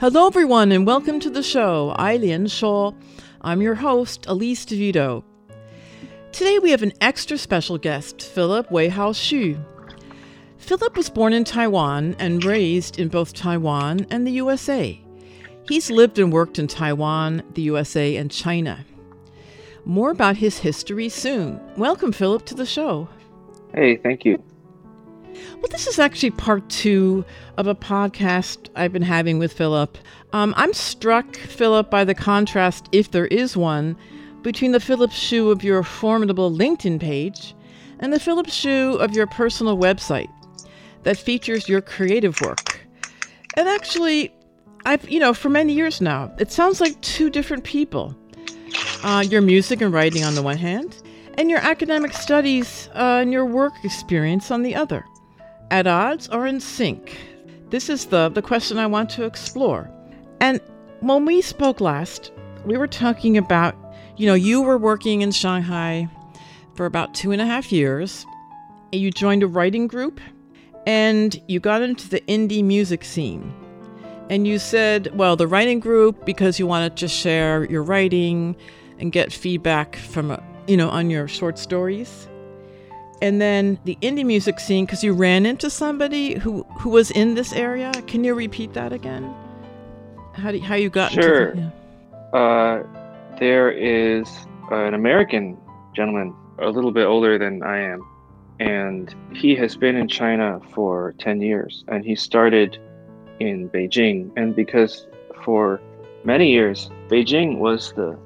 Hello, everyone, and welcome to the show. Eileen Shaw. I'm your host, Elise DeVito. Today, we have an extra special guest, Philip Wei Hao Xu. Philip was born in Taiwan and raised in both Taiwan and the USA. He's lived and worked in Taiwan, the USA, and China. More about his history soon. Welcome, Philip, to the show. Hey, thank you. Well, this is actually part two of a podcast I've been having with Philip. Um, I'm struck, Philip, by the contrast, if there is one, between the Philip Xu of your formidable LinkedIn page and the Philip Xu of your personal website that features your creative work. And actually, I've, you know, for many years now, it sounds like two different people. Uh, your music and writing on the one hand, and your academic studies uh, and your work experience on the other. At odds or in sync? This is the, the question I want to explore. And when we spoke last, we were talking about, you know, you were working in Shanghai for about two and a half years. And you joined a writing group and you got into the indie music scene. And you said, well, the writing group because you wanted to share your writing and get feedback from, you know, on your short stories. And then the indie music scene because you ran into somebody who who was in this area. Can you repeat that again? How do you, how you got Sure. into the, Uh, there is an American gentleman, a little bit older than I am, and he has been in China for 10 years. And he started in Beijing. And because for many years, Beijing was the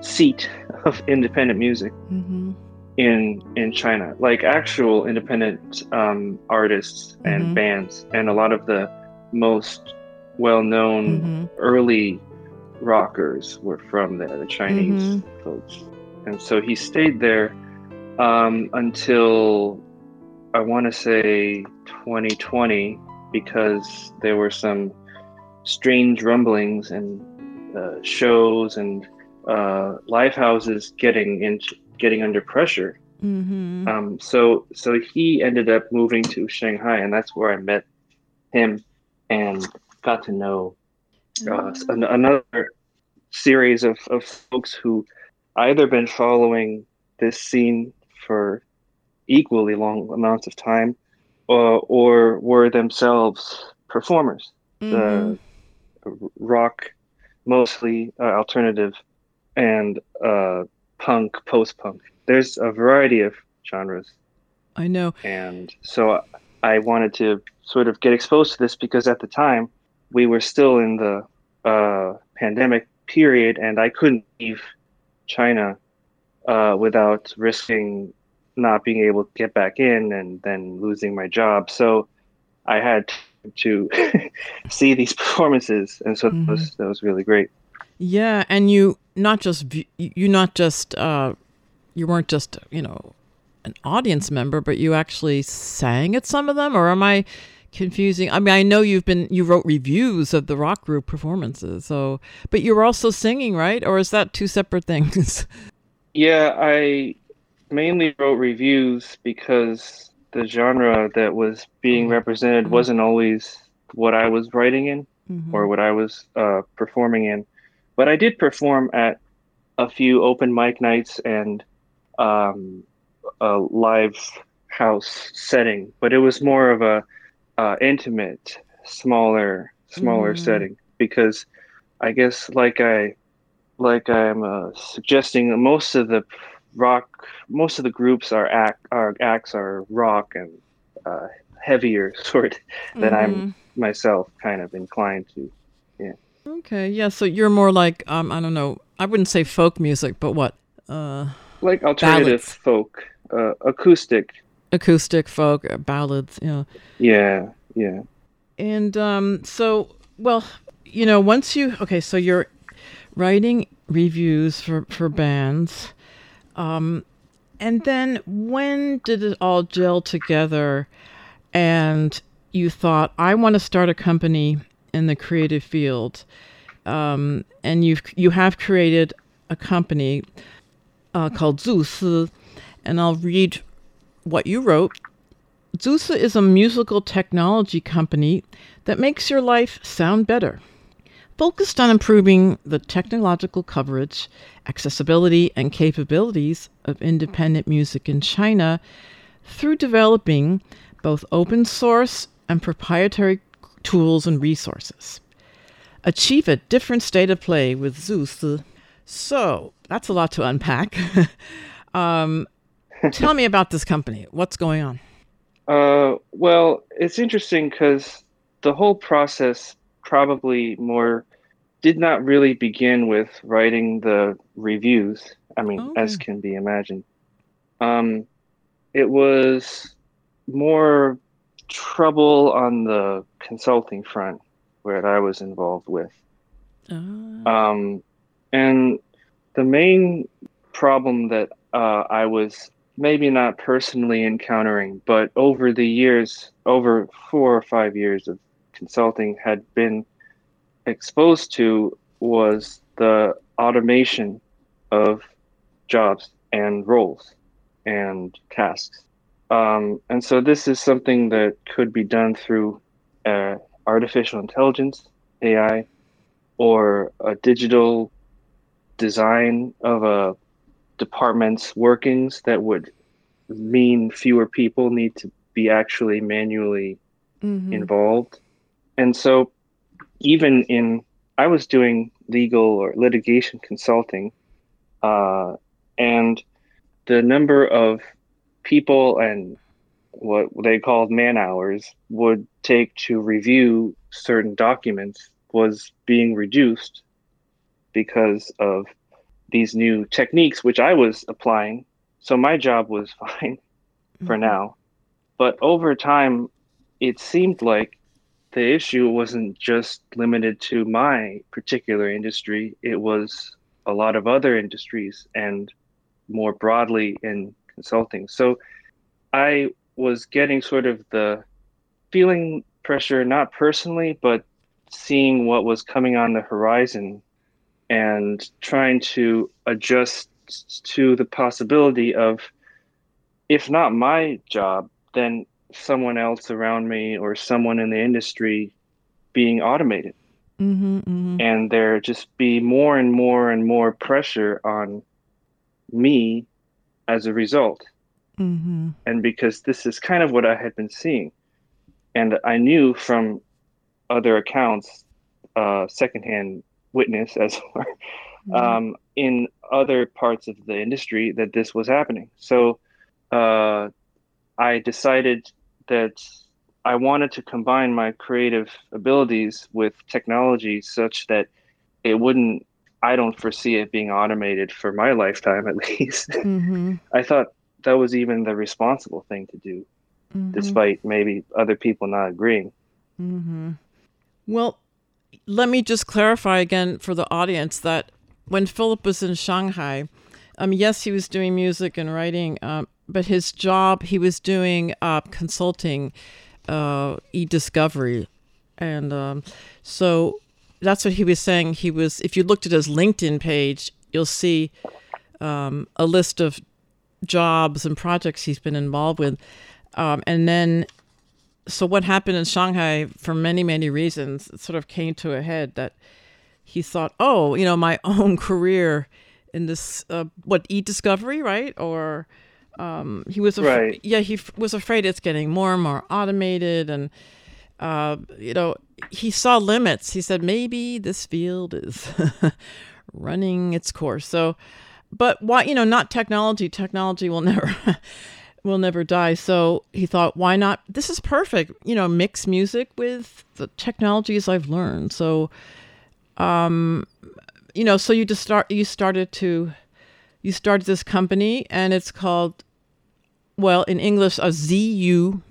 seat of independent music yeah. In in China, like actual independent um, artists and Mhm. bands, and a lot of the most well-known hmm early rockers were from there, the Chinese Mhm. folks. And so he stayed there um, until I want to say 2020 because there were some strange rumblings and uh, shows and uh, live houses getting into getting under pressure. hmm Um, so so he ended up moving to Shanghai, and that's where I met him and got to know uh, s- an- another series of, of folks who either been following this scene for equally long amounts of time uh, or were themselves performers Mhm. the rock mostly uh, alternative and punk post-punk there's a variety of genres I know. and so I wanted to sort of get exposed to this because at the time we were still in the uh, pandemic period, and I couldn't leave China uh, without risking not being able to get back in and then losing my job. So I had to see these performances, and so that was that was really great. Yeah, and you not just you not just uh, you weren't just you know an audience member, but you actually sang at some of them. Or am I confusing. I mean, I know you've been you wrote reviews of the rock group performances, so but you were also singing, right? Or is that two separate things? Yeah, I mainly wrote reviews because the genre that was being Mm-hmm. represented wasn't always what I was writing in Mhm. or what I was uh, performing in. But I did perform at a few open mic nights and um, a live house setting, but it was more of a uh, intimate, smaller, smaller Mm. setting because I guess like I like I'm uh, suggesting, most of the rock, most of the groups are act, our acts are rock and uh, heavier sort than Mhm. I'm myself kind of inclined to. Okay, yeah. So you're more like um, I don't know. I wouldn't say folk music, but what? Uh, Like alternative Ballads. folk, uh, acoustic. acoustic folk uh, ballads. Yeah. Yeah, yeah. And um, so, well, you know, once you okay, so you're writing reviews for for bands, um, and then when did it all gel together? And you thought, I want to start a company in the creative field, um, and you've you have created a company uh, called Zusi, and I'll read what you wrote. Zusi is a musical technology company that makes your life sound better. Focused on improving the technological coverage, accessibility, and capabilities of independent music in China through developing both open source and proprietary tools and resources. Achieve a different state of play with Zusi. So, that's a lot to unpack. um, tell me about this company. What's going on? Uh, well, it's interesting because the whole process probably more did not really begin with writing the reviews. I mean, as can be imagined. Um, it was more trouble on the consulting front where I was involved with. Ah. Um, and the main problem that uh, I was maybe not personally encountering, but over the years, over four or five years of consulting, had been exposed to was the automation of jobs and roles and tasks. Um, and so this is something that could be done through uh, artificial intelligence, AI, or a digital design of a department's workings that would mean fewer people need to be actually manually Mhm. involved. And so even in I was doing legal or litigation consulting, uh, and the number of people and what they called man hours would take to review certain documents was being reduced because of these new techniques which I was applying. So my job was fine for mm-hmm. now. But over time, it seemed like the issue wasn't just limited to my particular industry, it was a lot of other industries and more broadly in consulting. So I was getting sort of the feeling pressure, not personally, but seeing what was coming on the horizon and trying to adjust to the possibility of, if not my job, then someone else around me or someone in the industry being automated. Mm-hmm, mm-hmm. And there just be more and more and more pressure on me as a result. Mm-hmm. And because this is kind of what I had been seeing. And I knew from other accounts, uh, secondhand witness, as it were, um, in other parts of the industry that this was happening. So uh, I decided that I wanted to combine my creative abilities with technology such that it wouldn't, I don't foresee it being automated for my lifetime at least. Mm-hmm. I thought that was even the responsible thing to do, Mm-hmm. despite maybe other people not agreeing. Mm-hmm. Well, let me just clarify again for the audience that when Philip was in Shanghai, um, yes, he was doing music and writing, um, but his job, he was doing uh, consulting uh, e-discovery, and um, so that's what he was saying. He was, if you looked at his LinkedIn page, you'll see um, a list of jobs and projects he's been involved with, um, and then. So what happened in Shanghai, for many many reasons, it sort of came to a head that he thought, oh, you know, my own career in this uh, what e-discovery, right? Or um, he was af- Right. yeah, he f- was afraid it's getting more and more automated, and uh, you know, he saw limits. He said maybe this field is running its course. So, but why? You know, not technology. Technology will never. will never die. So he thought, why not? This is perfect. You know, mix music with the technologies I've learned. So, um, you know, so you just start. You started to, you started this company, and it's called, well, in English, a Z U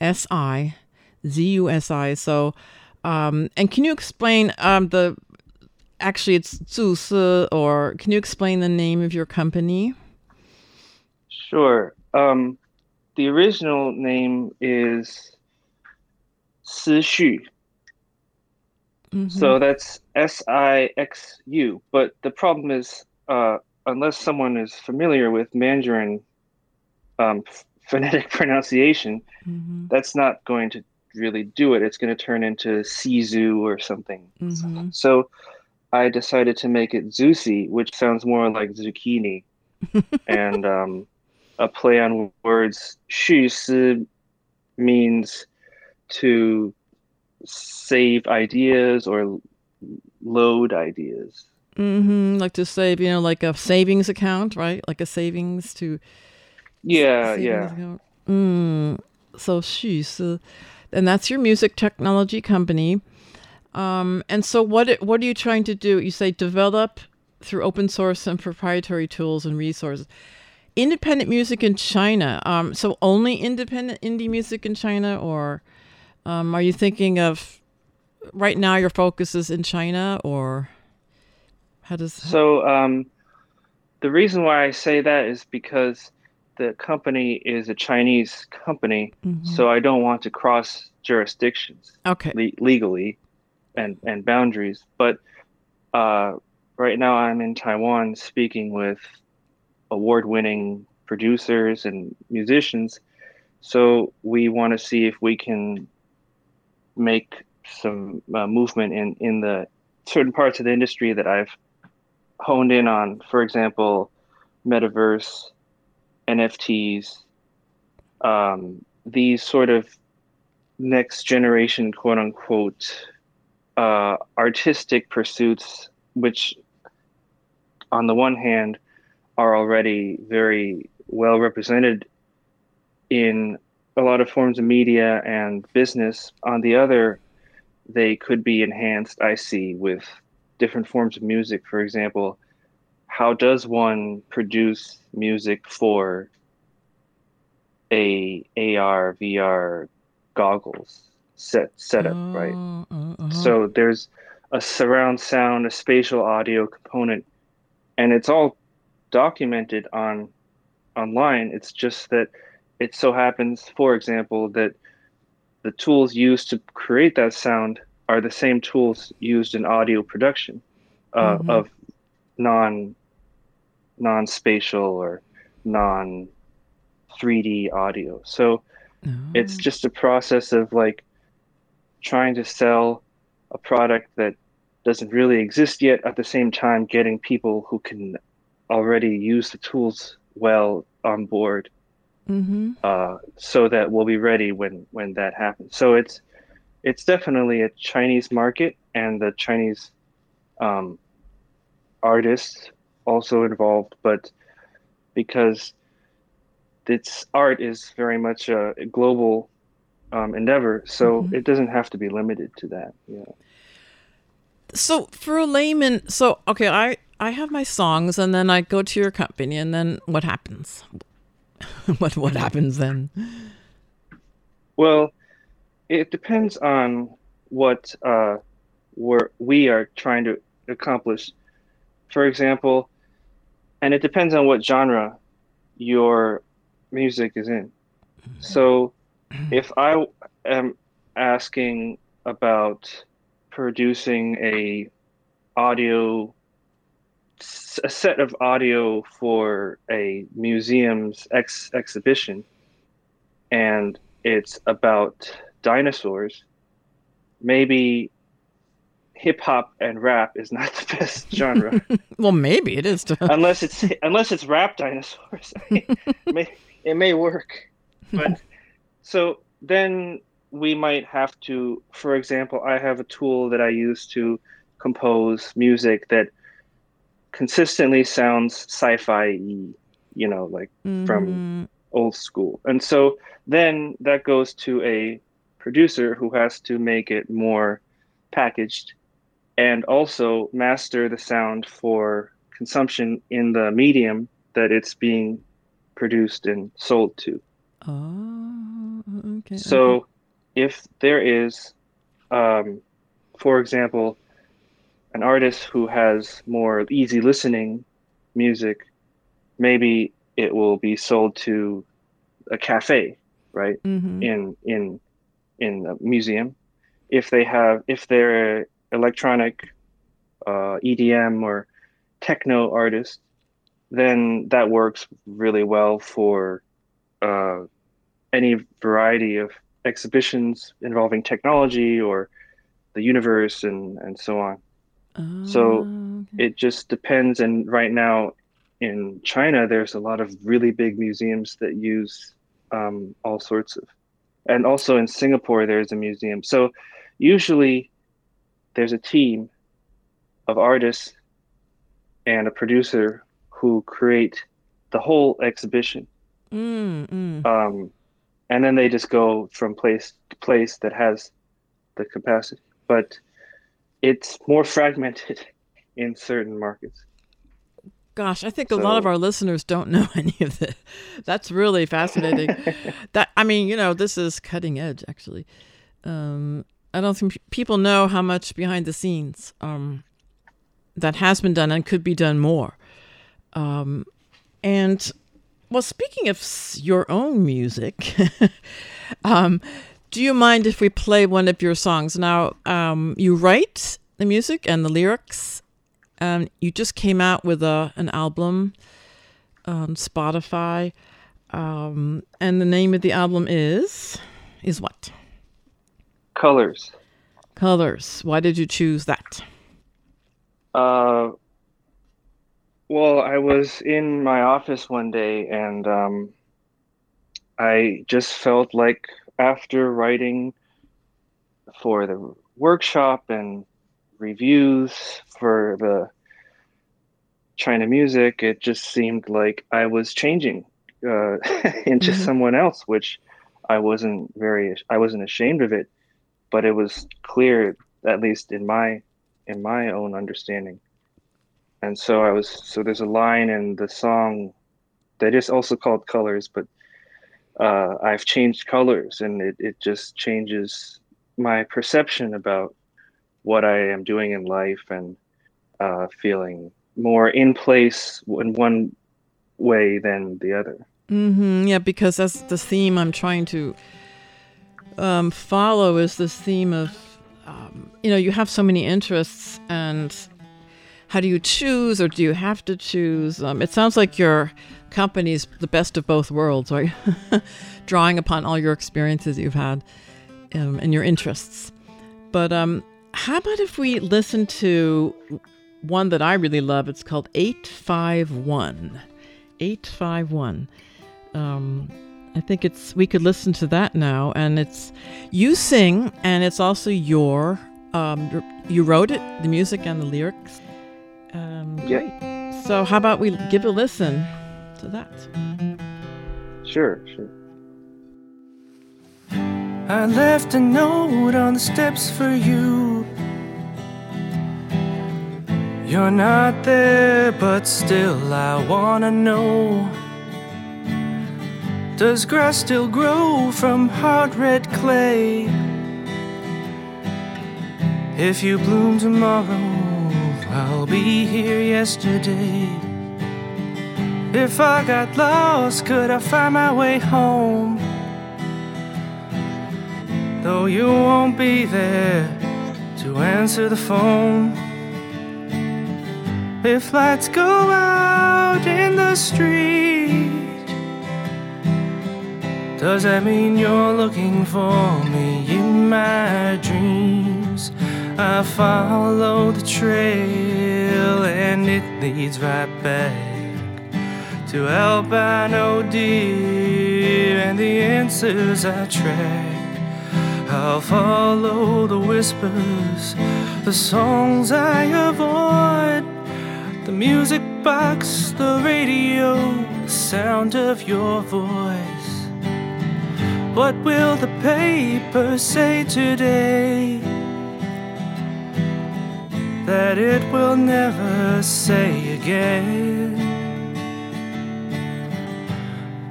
S I, Z-U-S-I. So, um, and can you explain um, the, actually it's Zusi, or can you explain the name of your company? Sure. Um, the original name is Sixu. Mm-hmm. So that's S I X U. But the problem is, uh, unless someone is familiar with Mandarin um, phonetic pronunciation, mm-hmm. that's not going to really do it, it's going to turn into Sizu or something. Mm-hmm. So I decided to make it Zusi, which sounds more like zucchini, and um, a play on words. Shusi means to save ideas or load ideas. Mm-hmm. Like to save, you know, like a savings account, right? Like a savings to. Yeah, savings yeah. Mm. So 蓄势。And that's your music technology company. Um, and so what what are you trying to do? You say develop through open source and proprietary tools and resources. Independent music in China. Um, so only independent indie music in China, or um, are you thinking of right now your focus is in China, or how does So um, the reason why I say that is because the company is a Chinese company, Mhm. so I don't want to cross jurisdictions okay? le- legally and and boundaries. But uh, right now, I'm in Taiwan speaking with award-winning producers and musicians. So we want to see if we can make some uh, movement in in the certain parts of the industry that I've honed in on. For example, metaverse, NFTs, um, these sort of next generation, quote unquote, uh, artistic pursuits, which on the one hand are already very well represented in a lot of forms of media and business. On the other, they could be enhanced, I see, with different forms of music. For example, how does one produce music for a AR, VR goggles set setup, right? Oh, uh, uh-huh. So there's a surround sound, a spatial audio component, and it's all documented on online. It's just that it so happens, for example, that the tools used to create that sound are the same tools used in audio production uh, Mhm. of non non spatial or non 3D audio. So it's Oh. just a process of like trying to sell a product that doesn't really exist yet at the same time getting people who can already use the tools well on board Mhm. uh, so that we'll be ready when when that happens so it's it's definitely a chinese market and the chinese um, artists also involved but because its art is very much a global um, endeavor so Mhm. it doesn't have to be limited to that yeah So for a layman, so okay, I I have my songs, and then I go to your company, and then what happens? what what happens then? Well, it depends on what uh, we're, we are trying to accomplish. For example, and it depends on what genre your music is in. So, mm-hmm. if I am asking about producing a audio a set of audio for a museum's ex- exhibition and it's about dinosaurs maybe hip hop and rap is not the best genre. Well maybe it is. To... unless it's unless it's rap dinosaurs. It, may, it may work. But so then we might have to for example i have a tool that i use to compose music that consistently sounds sci-fi you know like mm-hmm. from old school. And so then that goes to a producer who has to make it more packaged and also master the sound for consumption in the medium that it's being produced and sold to oh okay so okay. if there is um, for example an artist who has more easy listening music, maybe it will be sold to a cafe, right? Mm-hmm. In in in a museum. If they have if they're electronic uh, EDM or techno artist, then that works really well for uh, any variety of exhibitions involving technology or the universe and, and so on so Oh, it just depends. And right now in China, there's a lot of really big museums that use um, all sorts of, and also in Singapore, there's a museum. So usually there's a team of artists and a producer who create the whole exhibition. Mm, mm. Um, and then they just go from place to place that has the capacity. But it's more fragmented in certain markets. Gosh, I think a lot of our listeners don't know any of this. That's really fascinating. that I mean, you know, this is cutting edge actually. Um, I don't think people know how much behind the scenes um, that has been done and could be done more. Um, and well, speaking of your own music, um, do you mind if we play one of your songs? Now, um, you write the music and the lyrics. Um, you just came out with a an album on Spotify, um, and the name of the album is is what? Colors. Colors. Why did you choose that? Uh, well, I was in my office one day and um, I just felt like after writing for the workshop and reviews for the China music, it just seemed like I was changing uh, into mm-hmm. someone else, which I wasn't very, I wasn't ashamed of it, but it was clear, at least in my, in my own understanding. And so I was, so there's a line in the song that is also called Colors, but uh, I've changed colors and it, it just changes my perception about what I am doing in life and uh, feeling more in place in one way than the other. Mm-hmm. Yeah, because that's the theme I'm trying to um, follow is this theme of, um, you know, you have so many interests and how do you choose or do you have to choose? Um, it sounds like your company's the best of both worlds, right? Drawing upon all your experiences you've had um, and your interests. But um, how about if we listen to one that I really love? It's called 851. 851. I think it's we could listen to that now, and it's you sing, and it's also your um, you wrote it, the music and the lyrics. Um, yeah. So how about we give a listen to that? Sure, sure. I left a note on the steps for you. You're not there, but still I wanna know. Does grass still grow from hard red clay? If you bloom tomorrow, I'll be here yesterday. If I got lost, could I find my way home? though you won't be there to answer the phone. If lights go out in the street, does that mean you're looking for me in my dreams? I follow the trail and it leads right back to albino deer and the answers I track. I'll follow the whispers, the songs I avoid, the music box, the radio, the sound of your voice. What will the paper say today? That it will never say again.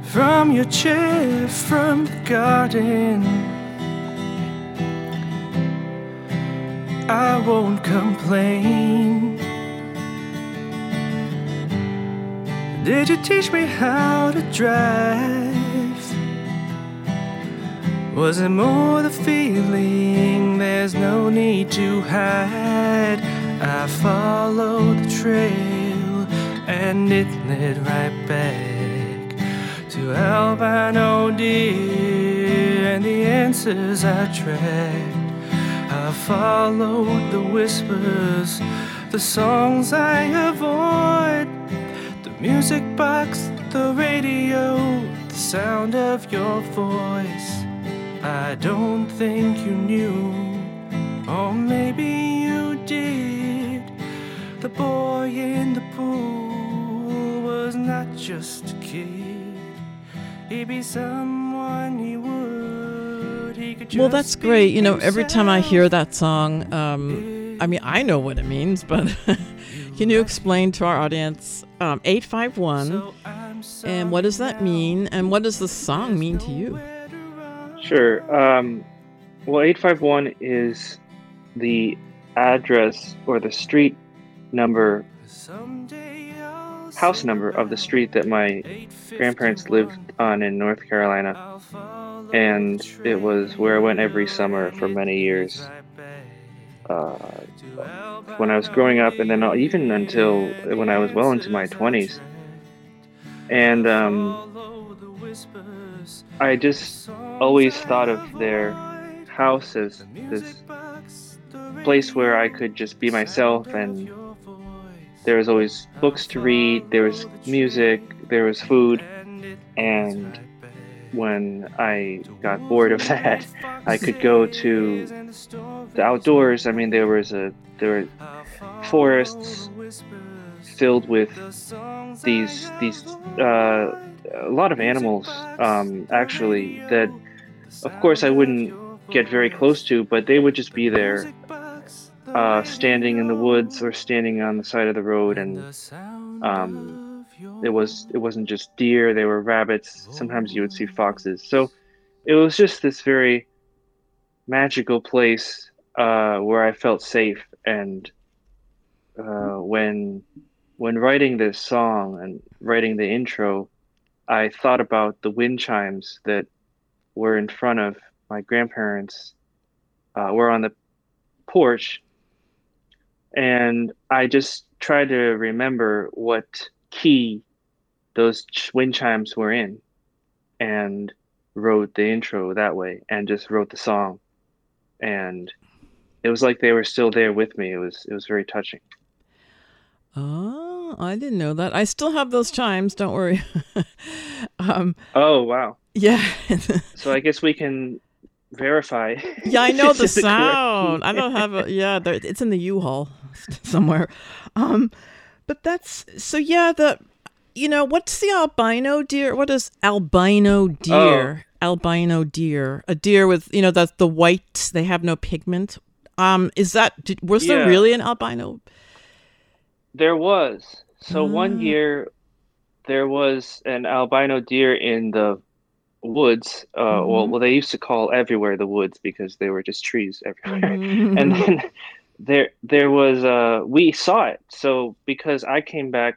From your chair, from the garden, I won't complain. Did you teach me how to drive? Was it more the feeling? There's no need to hide. I followed the trail and it led right back to albino deer and the answers I tracked. I followed the whispers, the songs I avoid, the music box, the radio, the sound of your voice. I don't think you knew, or maybe you did. The boy in the pool was not just a kid, he'd be someone he would. He could Well, that's great. You know, every time I hear that song, um, I mean, I know what it means, but can you explain to our audience um, 851 and what does that mean? And what does the song mean to you? Sure. Um, well, 851 is the address or the street number, house number of the street that my grandparents lived on in North Carolina. And it was where I went every summer for many years. Uh, when I was growing up, and then even until when I was well into my 20s. And um, I just always thought of their house as this place where I could just be myself and there was always books to read, there was music, there was food, and when I got bored of that, I could go to the outdoors. I mean, there was a there were forests filled with these these uh, a lot of animals um, actually that of course I wouldn't get very close to, but they would just be there, uh, standing in the woods or standing on the side of the road, and um, it was it wasn't just deer; they were rabbits. Sometimes you would see foxes. So it was just this very magical place uh, where I felt safe. And uh, when when writing this song and writing the intro, I thought about the wind chimes that were in front of my grandparents uh, were on the porch. And i just tried to remember what key those wind chimes were in and wrote the intro that way and just wrote the song. And it was like they were still there with me. It was it was very touching. Oh, I didn't know that. I still have those chimes. Don't worry. um, oh wow yeah. so i guess we can verify Yeah, I know the in correct key. sound. I don't have a yeah. There, it's in the U-Haul somewhere. Um, but that's so yeah. The you know what's the albino deer? What is albino deer? Albino deer, a deer with you know that's the white. They have no pigment. Um, is that did, was there really an albino? There was. So one Ah. year there was an albino deer in the woods. Uh, well, Mhm. well, they used to call everywhere the woods because they were just trees everywhere. Mhm. And then there there was uh we saw it. So because I came back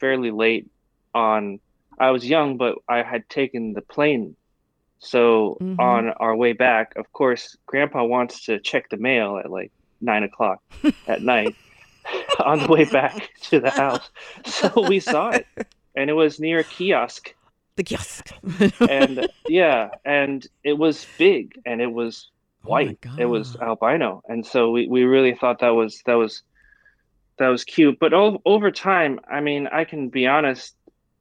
fairly late on I was young, but I had taken the plane So Mhm. on our way back, of course, Grandpa wants to check the mail at like nine o'clock at night on the way back to the house. So we saw it, and it was near a kiosk. The kiosk. and yeah, and it was big, and it was Oh white. it was albino, and so we, we really thought that was that was that was cute. But o- over time, I mean, I can be honest,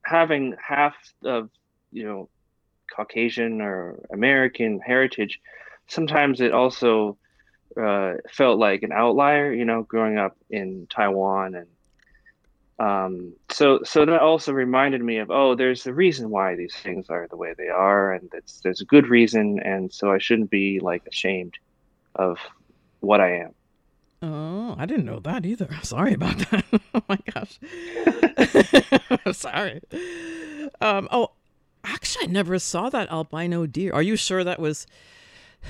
having half of you know Caucasian or American heritage, sometimes it also uh, felt like an outlier. You know, growing up in Taiwan and um, so so that also reminded me of oh, there's a reason why these things are the way they are, and it's, there's a good reason, and so I shouldn't be like ashamed of what I am. Oh, I didn't know that either. Sorry about that. oh my gosh. Sorry. Um, oh, actually, I never saw that albino deer. Are you sure that was,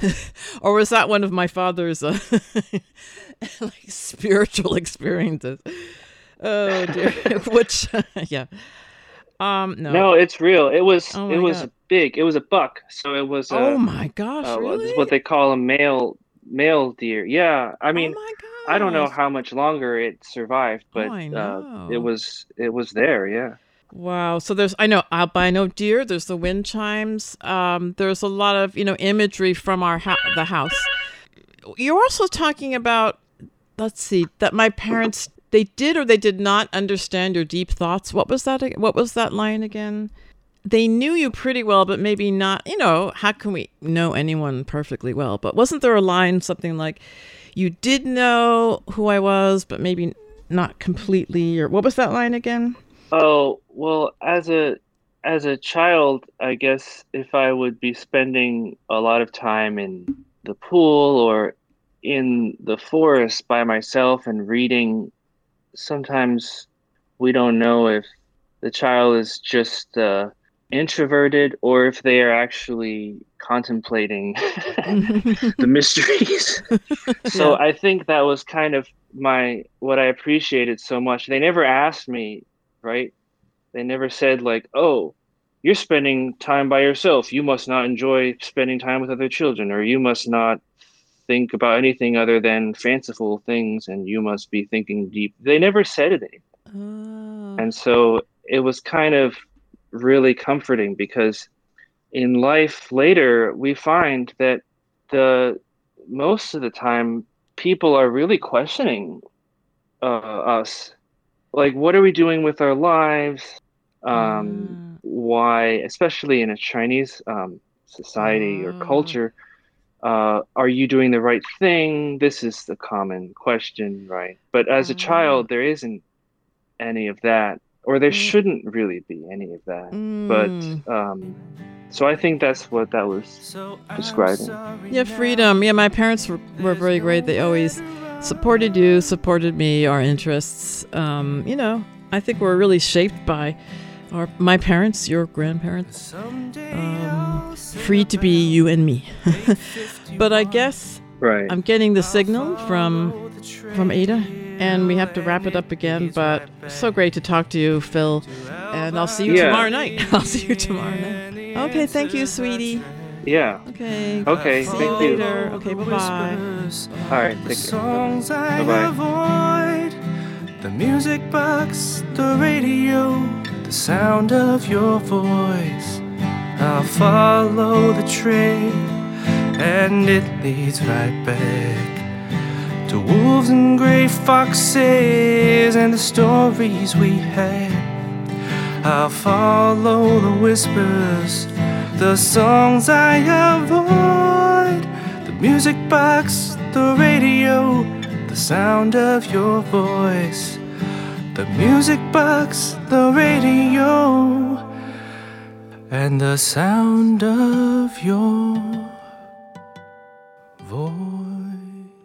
or was that one of my father's uh, like spiritual experiences? Oh dear. Which, yeah. Um, no. No, it's real. It was Oh it was God. big. It was a buck, so it was. Oh uh, my gosh, uh, really? It's what they call a male male deer. Yeah, I mean, I don't know how much longer it survived, but Oh, uh, it was it was there. Yeah. Wow. So there's I know albino deer. There's the wind chimes. Um, there's a lot of you know imagery from our ha- the house. You're also talking about let's see that my parents they did or they did not understand your deep thoughts. What was that? What was that line again? They knew you pretty well, but maybe not. You know, how can we know anyone perfectly well? But wasn't there a line something like, "You did know who I was, but maybe not completely"? Or what was that line again? Oh, well, as a as a child, I guess if I would be spending a lot of time in the pool or in the forest by myself and reading, sometimes we don't know if the child is just uh, introverted or if they are actually contemplating the mysteries. so I think that was kind of my what I appreciated so much. They never asked me, right? They never said like, "Oh, you're spending time by yourself. You must not enjoy spending time with other children or you must not think about anything other than fanciful things and you must be thinking deep." They never said it. And so it was kind of really comforting because in life later we find that the most of the time people are really questioning uh, us like what are we doing with our lives um, why especially in a chinese um, society or culture uh, are you doing the right thing this is the common question right but as a child there isn't any of that or there shouldn't really be any of that Mm. but um, so i think that's what that was describing Yeah, freedom. Yeah, my parents were, were very great. They always supported you, supported me, our interests. Um, you know, I think we're really shaped by our my parents, your grandparents. Um, free to be you and me. but I guess right. I'm getting the signal from from Ada, and we have to wrap it up again. But so great to talk to you, Phil. And I'll see you Yeah. tomorrow night. I'll see you tomorrow night. Okay, thank you, sweetie. yeah Okay. okay See thank you you later. Okay, bye bye. all right take care songs I Bye-bye. avoid the music box, the radio, the sound of your voice. I'll follow the trail, and it leads right back to wolves and gray foxes and the stories we had. I'll follow the whispers, the songs I avoid, the music box, the radio, the sound of your voice, the music box, the radio, and the sound of your